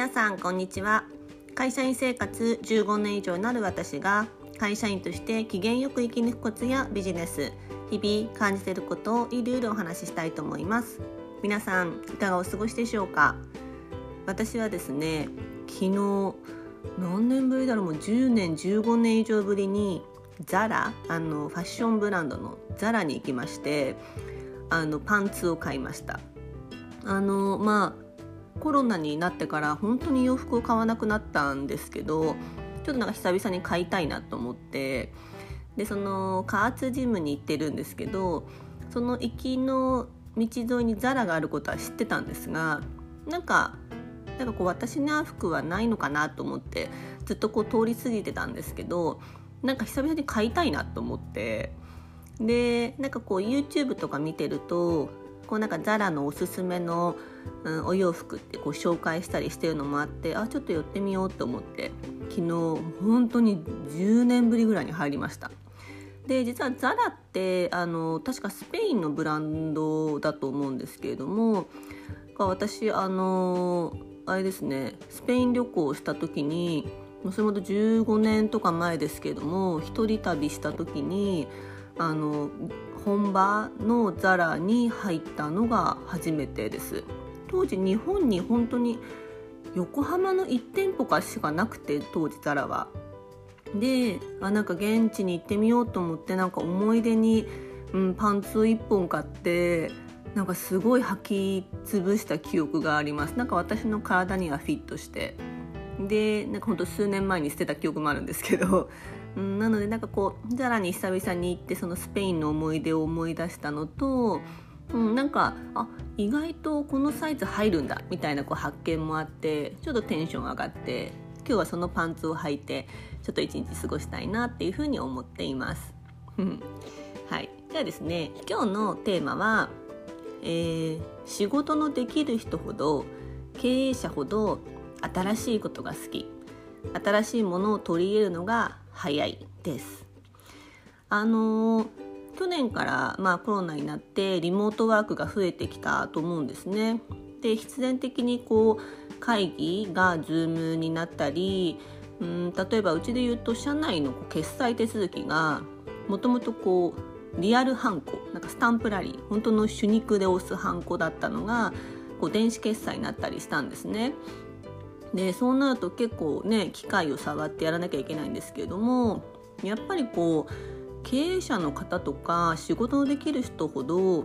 皆さんこんにちは。会社員生活15年以上になる私が会社員として機嫌よく生き抜くコツやビジネス日々感じていることをいろいろお話ししたいと思います。皆さんいかがお過ごしでしょうか？私はですね昨日何年ぶりだろう？もう10年15年以上ぶりにザラあのファッションブランドのザラに行きましてあのパンツを買いました。あのまあコロナになってから本当に洋服を買わなくなったんですけどちょっとなんか久々に買いたいなと思ってでその加圧ジムに行ってるんですけどその行きの道沿いにザラがあることは知ってたんですがなんかなんかこう私に合う服はないのかなと思ってずっとこう通り過ぎてたんですけどなんか久々に買いたいなと思ってでなんかこう YouTube とか見てるとこうなんかザラのおすすめの、うん、お洋服ってこう紹介したりしてるのもあってあちょっと寄ってみようと思って昨日本当に10年ぶりぐらいに入りました。で実はザラってあの確かスペインのブランドだと思うんですけれども私あのあれですねスペイン旅行をした時にそれほど15年とか前ですけれども一人旅した時にあの本場のザラに入ったのが初めてです。当時日本に本当に横浜の1店舗かしかなくて当時ザラは。であなんか現地に行ってみようと思ってなんか思い出に、うん、パンツを1本買ってなんかすごい履き潰した記憶があります。なんか私の体にはフィットして。でなんかほんと数年前に捨てた記憶もあるんですけど、うん、なのでなんかこうザラに久々に行ってそのスペインの思い出を思い出したのと、うん、なんかあ意外とこのサイズ入るんだみたいなこう発見もあってちょっとテンション上がって今日はそのパンツを履いてちょっと一日過ごしたいなっていうふうに思っています。はい、ではですね今日のテーマは、えー、仕事のできる人ほど経営者ほど新しいことが好き。新しいものを取り入れるのが早いですあの去年から、まあ、コロナになってリモートワークが増えてきたと思うんですねで必然的にこう会議が Zoom になったりうん例えばうちで言うと社内の決済手続きがもともとこうリアルハンコなんかスタンプラリー本当の手肉で押すハンコだったのがこう電子決済になったりしたんですね。でそうなると結構ね機械を触ってやらなきゃいけないんですけれどもやっぱりこう経営者の方とか仕事のできる人ほどやっ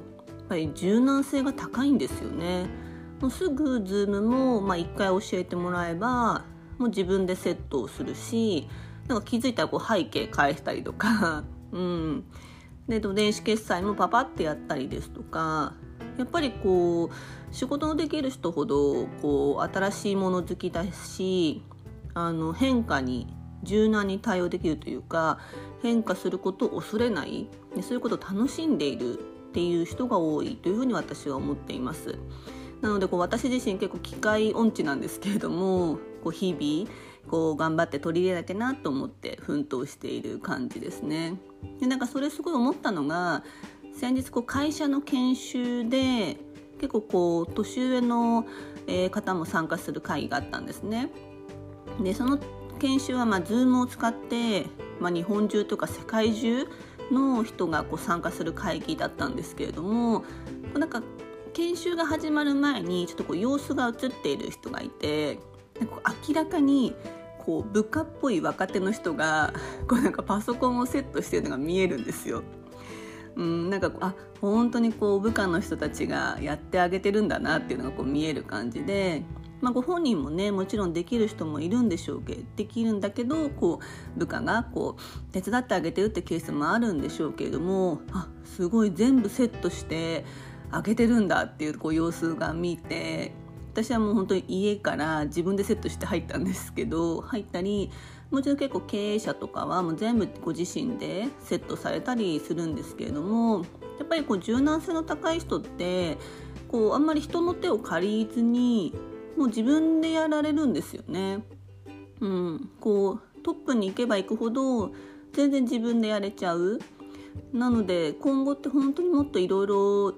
ぱり柔軟性が高いんですよね。もうすぐ Zoom も、まあ、1回教えてもらえばもう自分でセットをするしなんか気づいたらこう背景返したりとか、うん、で電子決済もパパってやったりですとかやっぱりこう仕事のできる人ほどこう新しいもの好きだしあの変化に柔軟に対応できるというか変化することを恐れないそういうことを楽しんでいるっていう人が多いというふうに私は思っています。なのでこう私自身結構機械音痴なんですけれどもこう日々こう頑張って取り入れなきゃなと思って奮闘している感じですね。でなんかそれすごい思ったのが先日こう会社の研修で結構こう年上の、方も参加する会があったんですね。でその研修はまあ Zoom を使って、まあ、日本中とか世界中の人がこう参加する会議だったんですけれどもなんか研修が始まる前にちょっとこう様子が映っている人がいて明らかにこう部下っぽい若手の人がこうなんかパソコンをセットしてるのが見えるんですよ。うん、なんかあ本当にこう部下の人たちがやってあげてるんだなっていうのがこう見える感じで、まあ、ご本人もねもちろんできる人もいるんでしょうけどできるんだけどこう部下がこう手伝ってあげてるってケースもあるんでしょうけれどもあすごい全部セットしてあげてるんだっていうこう様子が見て私はもう本当に家から自分でセットして入ったんですけど入ったりもちろん結構経営者とかはもう全部ご自身でセットされたりするんですけれどもやっぱりこう柔軟性の高い人ってこうあんまり人の手を借りずにもう自分でやられるんですよね。うん、こうトップに行けば行くほど全然自分でやれちゃう。なので今後って本当にもっといろいろ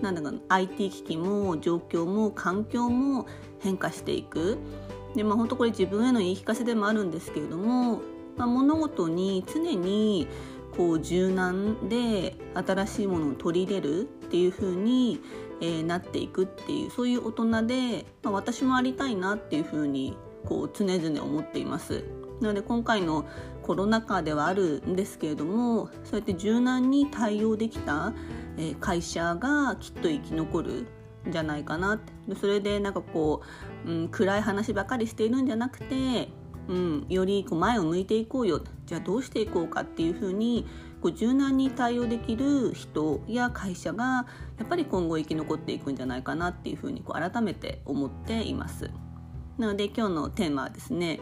なんだか IT 機器も状況も環境も変化していく。でまあ本当これ自分への言い聞かせでもあるんですけれども、まあ、物事に常にこう柔軟で新しいものを取り入れるっていう風に、えー、なっていくっていうそういう大人で、まあ、私もありたいなっていう風にこう常々思っています。なので今回のコロナ禍ではあるんですけれどもそうやって柔軟に対応できた会社がきっと生き残るじゃないかなってそれでなんかこう、うん、暗い話ばかりしているんじゃなくて、うん、よりこう前を向いていこうよじゃあどうしていこうかっていうふうに柔軟に対応できる人や会社がやっぱり今後生き残っていくんじゃないかなっていうふうにこう改めて思っています。なので今日のテーマはですね、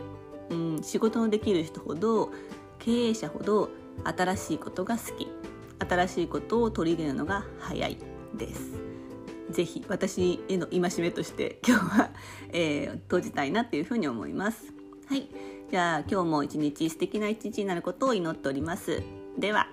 うん、仕事のできる人ほど経営者ほど新しいことが好き新しいことを取り入れるのが早いです。ぜひ私への戒めとして今日は、えー、閉じたいなっていうふうに思います。はい。じゃあ今日も一日素敵な一日になることを祈っております。では。